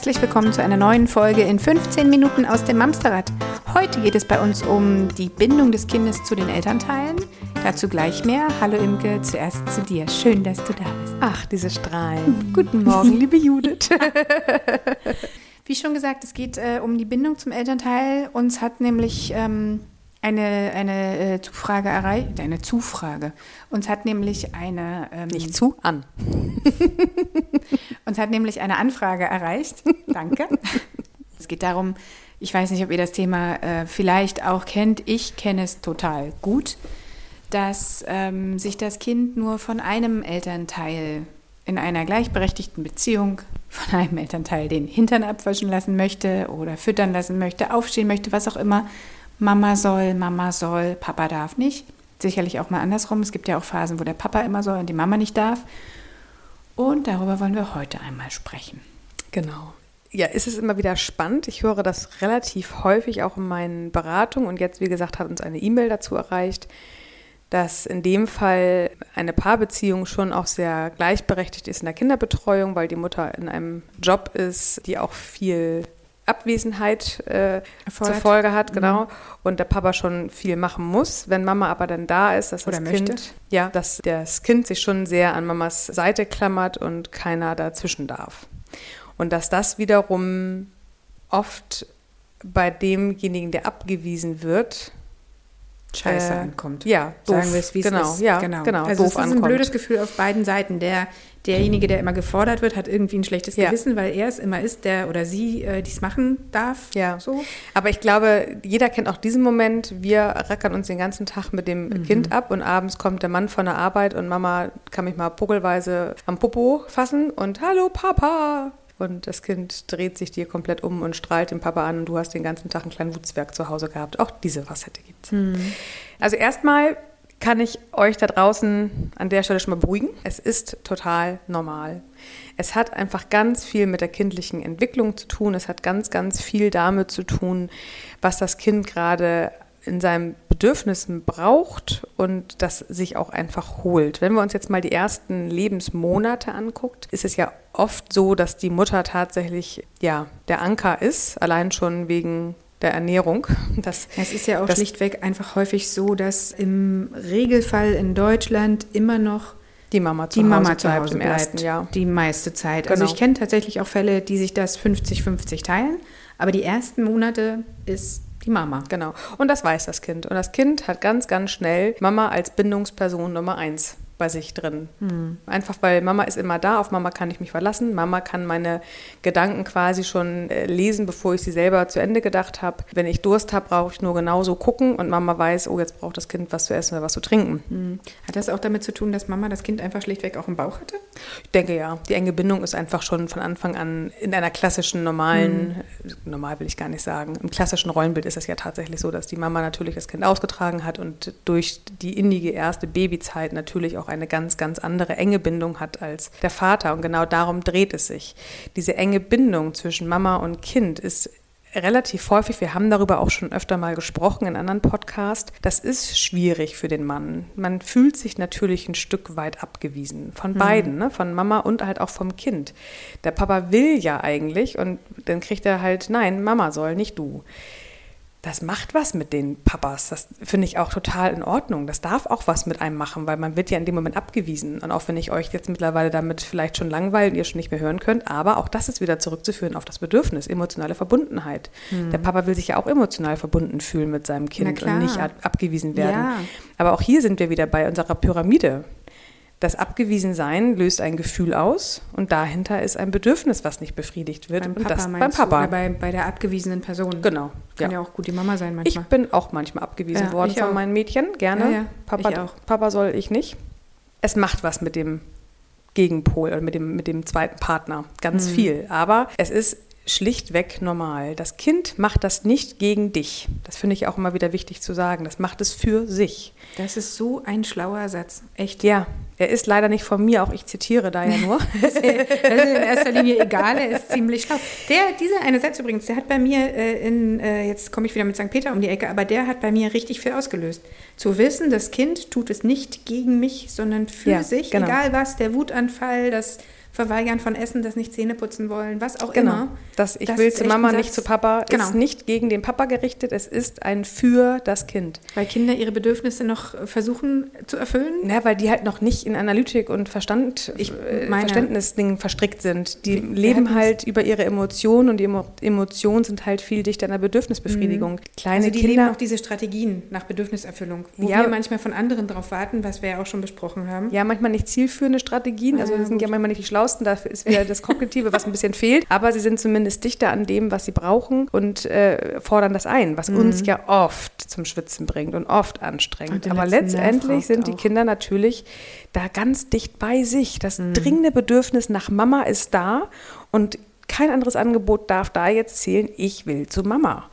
Herzlich willkommen zu einer neuen Folge in 15 Minuten aus dem Mamsterrad. Heute geht es bei uns um die Bindung des Kindes zu den Elternteilen. Dazu gleich mehr. Hallo Imke, zuerst zu dir. Schön, dass du da bist. Ach, diese Strahlen. Guten Morgen, liebe Judith. Wie schon gesagt, es geht äh, um die Bindung zum Elternteil. Uns hat nämlich ähm, eine, eine äh, Zufrage erreicht, eine Zufrage. Uns hat nämlich eine... Ähm, Nicht zu, an. uns hat nämlich eine Anfrage erreicht. Danke. es geht darum, ich weiß nicht, ob ihr das Thema äh, vielleicht auch kennt. Ich kenne es total gut, dass ähm, sich das Kind nur von einem Elternteil in einer gleichberechtigten Beziehung von einem Elternteil den Hintern abwaschen lassen möchte oder füttern lassen möchte, aufstehen möchte, was auch immer Mama soll, Mama soll, Papa darf nicht. Sicherlich auch mal andersrum. Es gibt ja auch Phasen, wo der Papa immer soll und die Mama nicht darf. Und darüber wollen wir heute einmal sprechen. Genau. Ja, ist es immer wieder spannend. Ich höre das relativ häufig auch in meinen Beratungen. Und jetzt, wie gesagt, hat uns eine E-Mail dazu erreicht, dass in dem Fall eine Paarbeziehung schon auch sehr gleichberechtigt ist in der Kinderbetreuung, weil die Mutter in einem Job ist, die auch viel Abwesenheit äh, zur Folge hat, genau. Mhm. Und der Papa schon viel machen muss. Wenn Mama aber dann da ist, dass Oder das Kind, möchte. ja, dass das Kind sich schon sehr an Mamas Seite klammert und keiner dazwischen darf. Und dass das wiederum oft bei demjenigen, der abgewiesen wird, Scheiße äh, ankommt. Ja, doof. sagen wir es, wie es genau, ist. Ja, genau, genau. Also doof es ist ankommt. ein blödes Gefühl auf beiden Seiten. Der, derjenige, der immer gefordert wird, hat irgendwie ein schlechtes ja. Gewissen, weil er es immer ist, der oder sie äh, dies machen darf. Ja. So. Aber ich glaube, jeder kennt auch diesen Moment. Wir rackern uns den ganzen Tag mit dem mhm. Kind ab und abends kommt der Mann von der Arbeit und Mama kann mich mal puckelweise am Popo fassen und Hallo Papa, und das Kind dreht sich dir komplett um und strahlt den Papa an und du hast den ganzen Tag einen kleinen Wutzwerg zu Hause gehabt. Auch diese Facette gibt es. Mhm. Also erstmal kann ich euch da draußen an der Stelle schon mal beruhigen. Es ist total normal. Es hat einfach ganz viel mit der kindlichen Entwicklung zu tun. Es hat ganz, ganz viel damit zu tun, was das Kind gerade in seinen Bedürfnissen braucht und das sich auch einfach holt. Wenn wir uns jetzt mal die ersten Lebensmonate anguckt, ist es ja oft so, dass die Mutter tatsächlich ja der Anker ist, allein schon wegen der Ernährung. Das, es ist ja auch schlichtweg einfach häufig so, dass im Regelfall in Deutschland immer noch die Mama zu die Hause Mama zu Hause im ersten Jahr. Die meiste Zeit. Also genau. Also ich kenne tatsächlich auch Fälle, die sich das 50-50 teilen, aber die ersten Monate ist die Mama. Genau. Und das weiß das Kind. Und das Kind hat ganz, ganz schnell Mama als Bindungsperson Nummer eins bei sich drin. Hm. Einfach weil Mama ist immer da, auf Mama kann ich mich verlassen. Mama kann meine Gedanken quasi schon äh, lesen, bevor ich sie selber zu Ende gedacht habe. Wenn ich Durst habe, brauche ich nur genauso gucken und Mama weiß, oh, jetzt braucht das Kind was zu essen oder was zu trinken. Hm. Hat das auch damit zu tun, dass Mama das Kind einfach schlichtweg auch im Bauch hatte? Ich denke ja. Die enge Bindung ist einfach schon von Anfang an in einer klassischen, normalen, hm. normal will ich gar nicht sagen, im klassischen Rollenbild ist es ja tatsächlich so, dass die Mama natürlich das Kind ausgetragen hat und durch die innige erste Babyzeit natürlich auch eine ganz, ganz andere enge Bindung hat als der Vater. Und genau darum dreht es sich. Diese enge Bindung zwischen Mama und Kind ist relativ häufig, wir haben darüber auch schon öfter mal gesprochen in anderen Podcasts, das ist schwierig für den Mann. Man fühlt sich natürlich ein Stück weit abgewiesen von beiden, mhm. ne? von Mama und halt auch vom Kind. Der Papa will ja eigentlich und dann kriegt er halt, nein, Mama soll, nicht du das macht was mit den Papas. Das finde ich auch total in Ordnung. Das darf auch was mit einem machen, weil man wird ja in dem Moment abgewiesen. Und auch wenn ich euch jetzt mittlerweile damit vielleicht schon langweilen, ihr schon nicht mehr hören könnt, aber auch das ist wieder zurückzuführen auf das Bedürfnis, emotionale Verbundenheit. Hm. Der Papa will sich ja auch emotional verbunden fühlen mit seinem Kind und nicht abgewiesen werden. Ja. Aber auch hier sind wir wieder bei unserer Pyramide. Das Abgewiesensein löst ein Gefühl aus und dahinter ist ein Bedürfnis, was nicht befriedigt wird. Beim Papa und das beim Papa. Oder bei, bei der abgewiesenen Person. Genau. Kann ja. ja auch gut die Mama sein manchmal. Ich bin auch manchmal abgewiesen ja, worden von auch. meinen Mädchen, gerne. Ja. Papa. Papa soll ich nicht. Es macht was mit dem Gegenpol oder mit dem, mit dem zweiten Partner. Ganz mhm. viel. Aber es ist schlichtweg normal. Das Kind macht das nicht gegen dich. Das finde ich auch immer wieder wichtig zu sagen. Das macht es für sich. Das ist so ein schlauer Satz. Echt. Ja, er ist leider nicht von mir, auch ich zitiere da ja nur. das ist in erster Linie egal, er ist ziemlich schlau. Der, dieser eine Satz übrigens, der hat bei mir äh, in, äh, jetzt komme ich wieder mit St. Peter um die Ecke, aber der hat bei mir richtig viel ausgelöst. Zu wissen, das Kind tut es nicht gegen mich, sondern für ja, sich, genau. egal was, der Wutanfall, das Verweigern von Essen, das nicht Zähne putzen wollen, was auch Genau. immer. Das Ich Das will zu Mama, nicht zu Papa, Genau. ist nicht gegen den Papa gerichtet. Es ist ein für das Kind. Weil Kinder ihre Bedürfnisse noch äh, versuchen zu erfüllen. Na, weil die halt noch nicht in Analytik und Verstand, Ich äh, meine- Verständnisdingen verstrickt sind. Die Wir- leben halt über ihre Emotionen und die Emo Emotionen sind halt viel dichter an der Bedürfnisbefriedigung. Kleine Also die leben Kinder. auch diese Strategien nach Bedürfniserfüllung, wo Ja. wir manchmal von anderen drauf warten, was wir ja auch schon besprochen haben. Ja, manchmal nicht zielführende Strategien. Also sie sind ja manchmal nicht die schlausten. Dafür ist wieder das Kognitive, was ein bisschen fehlt. Aber sie sind zumindest dichter an dem, was sie brauchen und äh, fordern das ein, was uns ja oft zum Schwitzen bringt und oft anstrengend. Mhm. Und Aber letztendlich sind die auch. Kinder natürlich da ganz dicht bei sich. Das Mhm. dringende Bedürfnis nach Mama ist da und kein anderes Angebot darf da jetzt zählen, ich will zu Mama.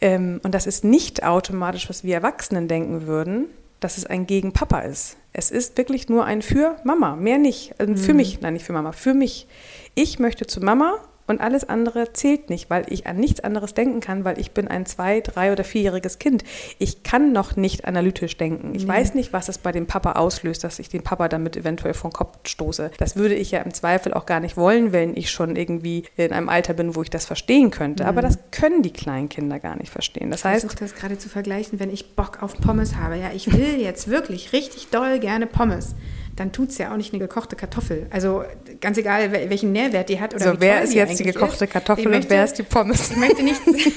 Ähm, und das ist nicht automatisch, was wir Erwachsenen denken würden, dass es ein gegen Papa ist. Es ist wirklich nur ein für Mama, mehr nicht. Also Für mich, nein, nicht für Mama, für mich. Ich möchte zu Mama und alles andere zählt nicht, weil ich an nichts anderes denken kann, weil ich bin ein zwei-, drei- oder vierjähriges Kind. Ich kann noch nicht analytisch denken. Ich weiß nicht, was es bei dem Papa auslöst, dass ich den Papa damit eventuell vom Kopf stoße. Das würde ich ja im Zweifel auch gar nicht wollen, wenn ich schon irgendwie in einem Alter bin, wo ich das verstehen könnte. Aber das können die kleinen Kinder gar nicht verstehen. Das Ich heißt, versuche das gerade zu vergleichen, wenn ich Bock auf Pommes habe. Ja, ich will jetzt wirklich richtig doll gerne Pommes. Dann tut es ja auch nicht eine gekochte Kartoffel. Also ganz egal, wel- welchen Nährwert die hat oder so wer ist jetzt die gekochte. Kartoffel Ich und möchte- wer ist die Pommes? Ich möchte nicht. Ich-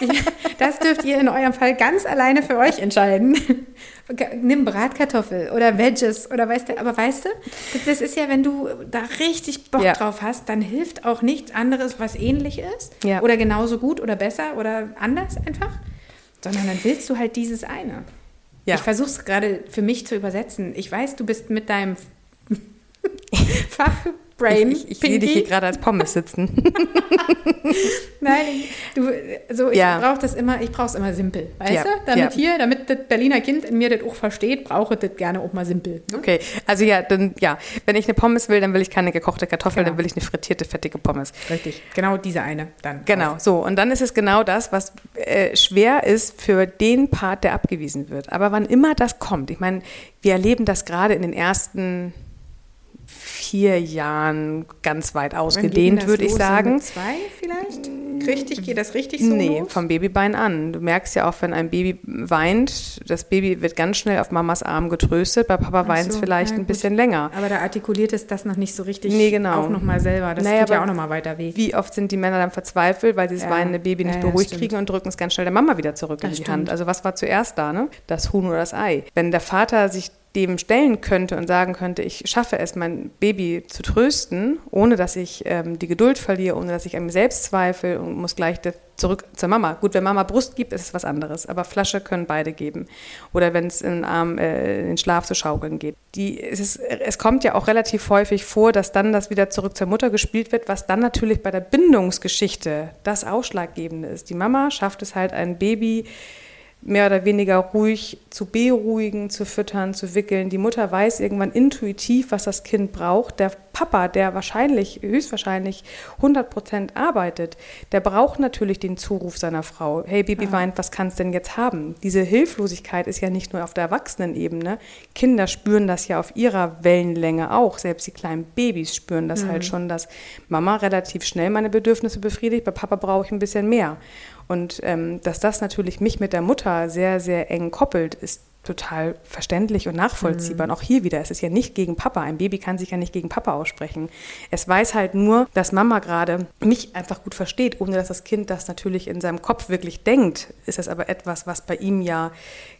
das dürft ihr in eurem Fall ganz alleine für euch entscheiden. Nimm Bratkartoffel oder Veggies oder weißt du, aber weißt du, das ist ja, wenn du da richtig Bock Ja. drauf hast, dann hilft auch nichts anderes, was ähnlich ist Ja. oder genauso gut oder besser oder anders einfach, sondern dann willst du halt dieses eine. Ja. Ich versuche es gerade für mich zu übersetzen. Ich weiß, du bist mit deinem Fachbrain. Ich, ich sehe dich hier gerade als Pommes sitzen. Nein, du, so ich Ja. brauche das immer, ich brauche es immer simpel, weißt Ja, du? Damit ja. hier, damit das Berliner Kind in mir das auch versteht, brauche ich das gerne auch mal simpel. ne? Okay, also ja, dann ja, wenn ich eine Pommes will, dann will ich keine gekochte Kartoffel, Genau. dann will ich eine frittierte, fettige Pommes. Richtig, genau diese eine dann. Genau, so. Und dann ist es genau das, was äh, schwer ist für den Part, der abgewiesen wird. Aber wann immer das kommt, ich meine, wir erleben das gerade in den ersten vier Jahren ganz weit ausgedehnt, würde ich sagen. Mit zwei vielleicht? Richtig, geht das richtig so Nee, los? vom Babybein an. Du merkst ja auch, wenn ein Baby weint, das Baby wird ganz schnell auf Mamas Arm getröstet, bei Papa weint es vielleicht ja, ein bisschen länger. Aber da artikuliert es das noch nicht so richtig Nee, genau. auch nochmal selber. Das Naja, tut ja auch nochmal weiter weh. Wie oft sind die Männer dann verzweifelt, weil sie das Ja. weinende Baby nicht Ja, beruhigt stimmt. kriegen und drücken es ganz schnell der Mama wieder zurück in Das die stimmt. Hand. Also was war zuerst da, ne? Das Huhn oder das Ei? Wenn der Vater sich dem stellen könnte und sagen könnte, ich schaffe es, mein Baby zu trösten, ohne dass ich ähm, die Geduld verliere, ohne dass ich an mir selbst zweifle und muss gleich zurück zur Mama. Gut, wenn Mama Brust gibt, ist es was anderes, aber Flasche können beide geben. Oder wenn es in den Arm, äh, in den Schlaf zu schaukeln geht. Die, es, ist, es kommt ja auch relativ häufig vor, dass dann das wieder zurück zur Mutter gespielt wird, was dann natürlich bei der Bindungsgeschichte das Ausschlaggebende ist. Die Mama schafft es halt, ein Baby mehr oder weniger ruhig zu beruhigen, zu füttern, zu wickeln. Die Mutter weiß irgendwann intuitiv, was das Kind braucht. Der Papa, der wahrscheinlich, höchstwahrscheinlich 100 Prozent arbeitet, der braucht natürlich den Zuruf seiner Frau. Hey, Baby weint, was kannst denn jetzt haben? Diese Hilflosigkeit ist ja nicht nur auf der Erwachsenenebene. Kinder spüren das ja auf ihrer Wellenlänge auch. Selbst die kleinen Babys spüren das halt schon, dass Mama relativ schnell meine Bedürfnisse befriedigt. Bei Papa brauche ich ein bisschen mehr. Und ähm, dass das natürlich mich mit der Mutter sehr, sehr eng koppelt, ist total verständlich und nachvollziehbar. Und auch hier wieder, es ist ja nicht gegen Papa. Ein Baby kann sich ja nicht gegen Papa aussprechen. Es weiß halt nur, dass Mama gerade mich einfach gut versteht, ohne dass das Kind das natürlich in seinem Kopf wirklich denkt. Ist das aber etwas, was bei ihm ja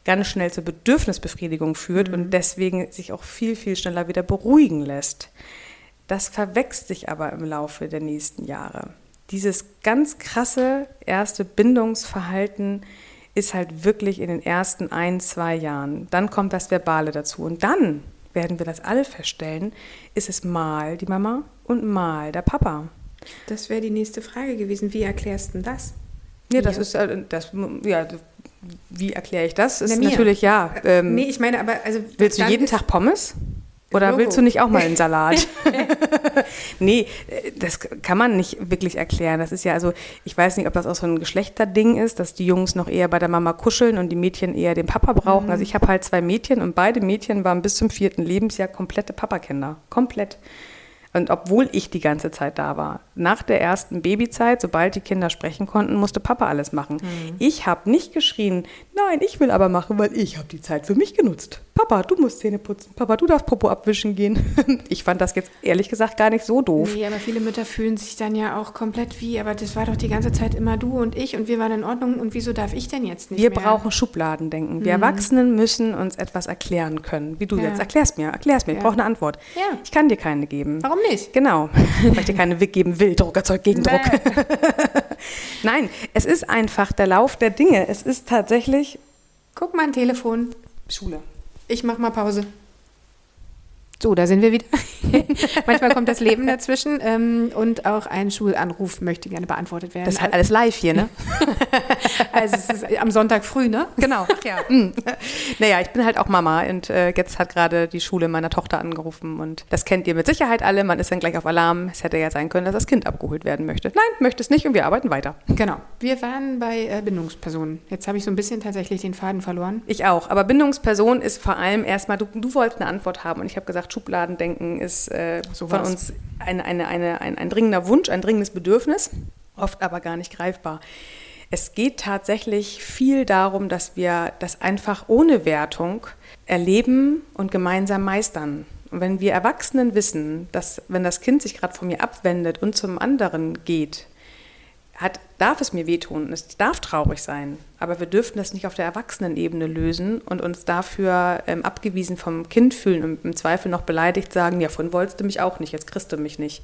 ganz schnell zur Bedürfnisbefriedigung führt und deswegen sich auch viel, viel schneller wieder beruhigen lässt. Das verwächst sich aber im Laufe der nächsten Jahre. Dieses ganz krasse erste Bindungsverhalten ist halt wirklich in den ersten ein, zwei Jahren. Dann kommt das Verbale dazu. Und dann werden wir das alle feststellen, ist es mal die Mama und mal der Papa. Das wäre die nächste Frage gewesen. Wie erklärst du denn das? Ja, das ist, äh, das, ja, wie erkläre ich das? Ist Na, natürlich, ja. Ähm, nee, ich meine, aber also. Willst du jeden Tag Pommes? Oder Logo. willst du nicht auch mal einen Salat? nee, äh, das kann man nicht wirklich erklären. Das ist ja also, ich weiß nicht, ob das auch so ein Geschlechterding ist, dass die Jungs noch eher bei der Mama kuscheln und die Mädchen eher den Papa brauchen. Also ich habe halt zwei Mädchen und beide Mädchen waren bis zum vierten Lebensjahr komplette Papakinder. Komplett. Und obwohl ich die ganze Zeit da war. Nach der ersten Babyzeit, sobald die Kinder sprechen konnten, musste Papa alles machen. Mhm. Ich habe nicht geschrien, nein, ich will aber machen, weil ich habe die Zeit für mich genutzt. Papa, du musst Zähne putzen. Papa, du darfst Popo abwischen gehen. Ich fand das jetzt ehrlich gesagt gar nicht so doof. Nee, aber viele Mütter fühlen sich dann ja auch komplett wie, aber das war doch die ganze Zeit immer du und ich und wir waren in Ordnung und wieso darf ich denn jetzt nicht Wir mehr? brauchen Schubladendenken. Wir mhm. Erwachsenen müssen uns etwas erklären können. Wie du ja. jetzt. Erklär's mir, erklär's mir. Ja. Ich brauche eine Antwort. Ja. Ich kann dir keine geben. Warum nicht? Genau. Weil ich dir keine geben will. Druck erzeugt Gegendruck. Nein, es ist einfach der Lauf der Dinge. Es ist tatsächlich. Guck mal ein Telefon. Schule. Ich mach mal Pause. So, da sind wir wieder. Manchmal kommt das Leben dazwischen ähm, und auch ein Schulanruf möchte gerne beantwortet werden. Das ist halt alles live hier, ne? also es ist am Sonntag früh, ne? Genau. Ach ja. Mhm. Naja, ich bin halt auch Mama und äh, jetzt hat gerade die Schule meiner Tochter angerufen und das kennt ihr mit Sicherheit alle. Man ist dann gleich auf Alarm. Es hätte ja sein können, dass das Kind abgeholt werden möchte. Nein, möchte es nicht und wir arbeiten weiter. Genau. Wir waren bei äh, Bindungspersonen. Jetzt habe ich so ein bisschen tatsächlich den Faden verloren. Ich auch. Aber Bindungsperson ist vor allem erstmal, du, du wolltest eine Antwort haben und ich habe gesagt, gesagt, Schubladendenken ist äh, von uns ein, eine, eine, ein, ein dringender Wunsch, ein dringendes Bedürfnis, oft aber gar nicht greifbar. Es geht tatsächlich viel darum, dass wir das einfach ohne Wertung erleben und gemeinsam meistern. Und wenn wir Erwachsenen wissen, dass wenn das Kind sich gerade von mir abwendet und zum anderen geht, hat, darf es mir wehtun, es darf traurig sein, aber wir dürften das nicht auf der Erwachsenenebene lösen und uns dafür ähm, abgewiesen vom Kind fühlen und im Zweifel noch beleidigt sagen, ja, von wolltest du mich auch nicht, jetzt kriegst du mich nicht.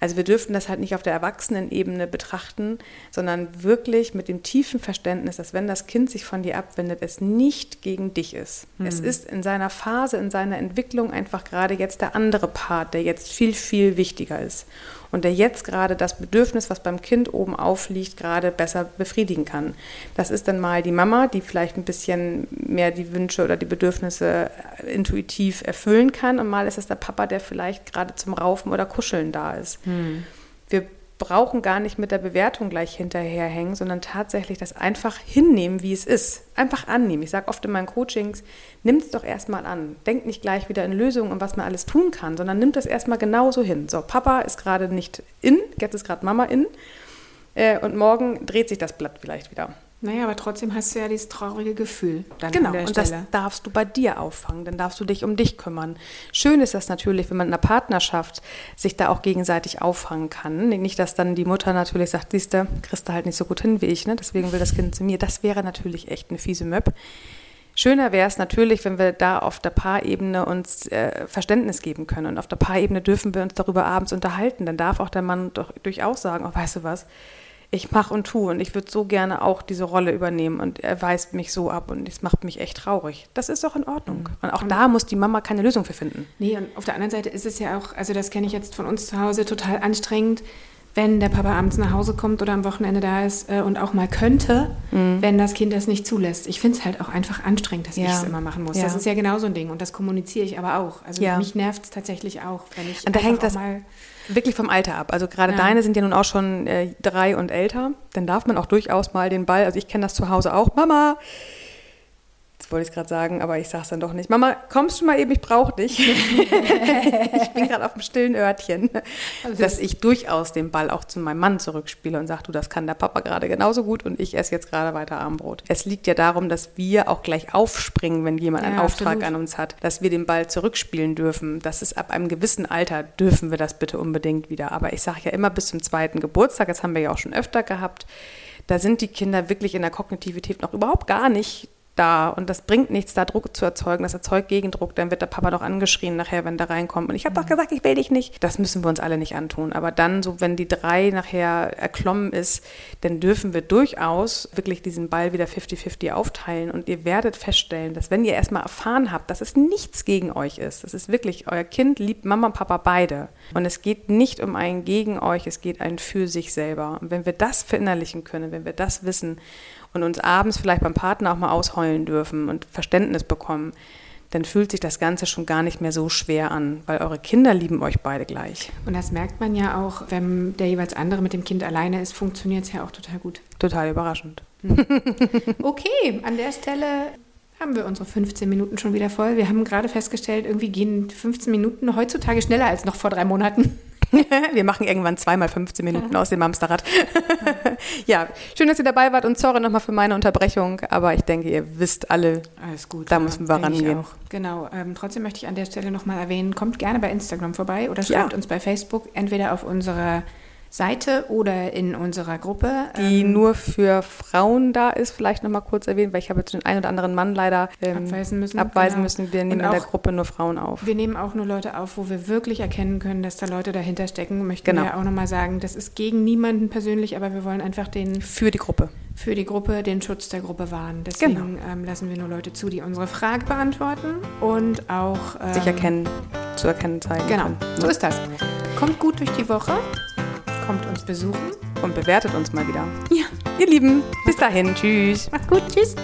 Also wir dürften das halt nicht auf der Erwachsenenebene betrachten, sondern wirklich mit dem tiefen Verständnis, dass wenn das Kind sich von dir abwendet, es nicht gegen dich ist. Mhm. Es ist in seiner Phase, in seiner Entwicklung einfach gerade jetzt der andere Part, der jetzt viel, viel wichtiger ist und der jetzt gerade das Bedürfnis, was beim Kind oben aufliegt, gerade besser befriedigen kann. Das ist dann mal die Mama, die vielleicht ein bisschen mehr die Wünsche oder die Bedürfnisse intuitiv erfüllen kann und mal ist es der Papa, der vielleicht gerade zum Raufen oder Kuscheln da ist. Hm. Wir brauchen gar nicht mit der Bewertung gleich hinterherhängen, sondern tatsächlich das einfach hinnehmen, wie es ist. Einfach annehmen. Ich sage oft in meinen Coachings, nimm es doch erstmal an. Denk nicht gleich wieder in Lösungen und was man alles tun kann, sondern nimm das erstmal genauso hin. So, Papa ist gerade nicht in, jetzt ist gerade Mama in äh, und morgen dreht sich das Blatt vielleicht wieder. Naja, aber trotzdem hast du ja dieses traurige Gefühl. Dann genau, und Stelle. das darfst du bei dir auffangen, dann darfst du dich um dich kümmern. Schön ist das natürlich, wenn man in einer Partnerschaft sich da auch gegenseitig auffangen kann. Nicht, dass dann die Mutter natürlich sagt, siehst du, kriegst du halt nicht so gut hin wie ich, ne? deswegen will das Kind zu mir. Das wäre natürlich echt eine fiese Möb. Schöner wäre es natürlich, wenn wir da auf der Paarebene uns äh, Verständnis geben können. Und auf der Paarebene dürfen wir uns darüber abends unterhalten. Dann darf auch der Mann doch durchaus sagen, oh, weißt du was, ich mache und tue und ich würde so gerne auch diese Rolle übernehmen und er weist mich so ab und es macht mich echt traurig. Das ist doch in Ordnung. Mhm. Und auch und da muss die Mama keine Lösung für finden. Nee, und auf der anderen Seite ist es ja auch, also das kenne ich jetzt von uns zu Hause, total anstrengend, wenn der Papa abends nach Hause kommt oder am Wochenende da ist äh, und auch mal könnte, mhm. wenn das Kind das nicht zulässt. Ich finde es halt auch einfach anstrengend, dass ja. ich es immer machen muss. Ja. Das ist ja genau so ein Ding und das kommuniziere ich aber auch. Also ja. mich nervt es tatsächlich auch, wenn ich und da hängt das mal Wirklich vom Alter ab. Also gerade ja. deine sind ja nun auch schon äh, drei und älter. Dann darf man auch durchaus mal den Ball, also ich kenne das zu Hause auch, Mama, Jetzt wollte ich es gerade sagen, aber ich sage es dann doch nicht. Mama, kommst du mal eben, ich brauche dich. ich bin gerade auf dem stillen Örtchen. Also dass ich durchaus den Ball auch zu meinem Mann zurückspiele und sage, du, das kann der Papa gerade genauso gut und ich esse jetzt gerade weiter Armbrot. Es liegt ja darum, dass wir auch gleich aufspringen, wenn jemand ja, einen Auftrag absolut. an uns hat, dass wir den Ball zurückspielen dürfen. Das ist ab einem gewissen Alter, dürfen wir das bitte unbedingt wieder. Aber ich sage ja immer bis zum zweiten Geburtstag, das haben wir ja auch schon öfter gehabt, da sind die Kinder wirklich in der Kognitivität noch überhaupt gar nicht da und das bringt nichts, da Druck zu erzeugen. Das erzeugt Gegendruck. Dann wird der Papa doch angeschrien nachher, wenn der reinkommt. Und ich habe doch gesagt, ich will dich nicht. Das müssen wir uns alle nicht antun. Aber dann, so wenn die drei nachher erklommen ist, dann dürfen wir durchaus wirklich diesen Ball wieder 50-50 aufteilen. Und ihr werdet feststellen, dass wenn ihr erstmal erfahren habt, dass es nichts gegen euch ist, es ist wirklich, euer Kind liebt Mama und Papa beide. Und es geht nicht um einen gegen euch, es geht einen für sich selber. Und wenn wir das verinnerlichen können, wenn wir das wissen und uns abends vielleicht beim Partner auch mal ausheulen dürfen und Verständnis bekommen, dann fühlt sich das Ganze schon gar nicht mehr so schwer an, weil eure Kinder lieben euch beide gleich. Und das merkt man ja auch, wenn der jeweils andere mit dem Kind alleine ist, funktioniert es ja auch total gut. Total überraschend. Okay, an der Stelle haben wir unsere 15 Minuten schon wieder voll. Wir haben gerade festgestellt, irgendwie gehen 15 Minuten heutzutage schneller als noch vor drei Monaten. Wir machen irgendwann zweimal 15 Minuten aus dem Hamsterrad. ja, schön, dass ihr dabei wart und sorry nochmal für meine Unterbrechung, aber ich denke, ihr wisst alle, Alles gut. da ja, müssen wir rangehen. Genau. Ähm, trotzdem möchte ich an der Stelle nochmal erwähnen, kommt gerne bei Instagram vorbei oder Ja. schreibt uns bei Facebook, entweder auf unserer Seite oder in unserer Gruppe. die ähm, nur für Frauen da ist, vielleicht nochmal kurz erwähnt, weil ich habe jetzt den einen oder anderen Mann leider ähm, abweisen müssen. abweisen genau. müssen. Wir nehmen in der auch- Gruppe nur Frauen auf. Wir nehmen auch nur Leute auf, wo wir wirklich erkennen können, dass da Leute dahinter stecken. Möchten Genau. wir auch nochmal sagen, das ist gegen niemanden persönlich, aber wir wollen einfach den Für die Gruppe. für die Gruppe, den Schutz der Gruppe wahren. Deswegen ähm, lassen wir nur Leute zu, die unsere Frage beantworten und auch ähm, Sich erkennen, zu erkennen zeigen. Genau, können. so ist das. Kommt gut durch die Woche, kommt uns besuchen. Und bewertet uns mal wieder. Ja, Ihr Lieben, bis dahin. Tschüss. macht's gut, tschüss.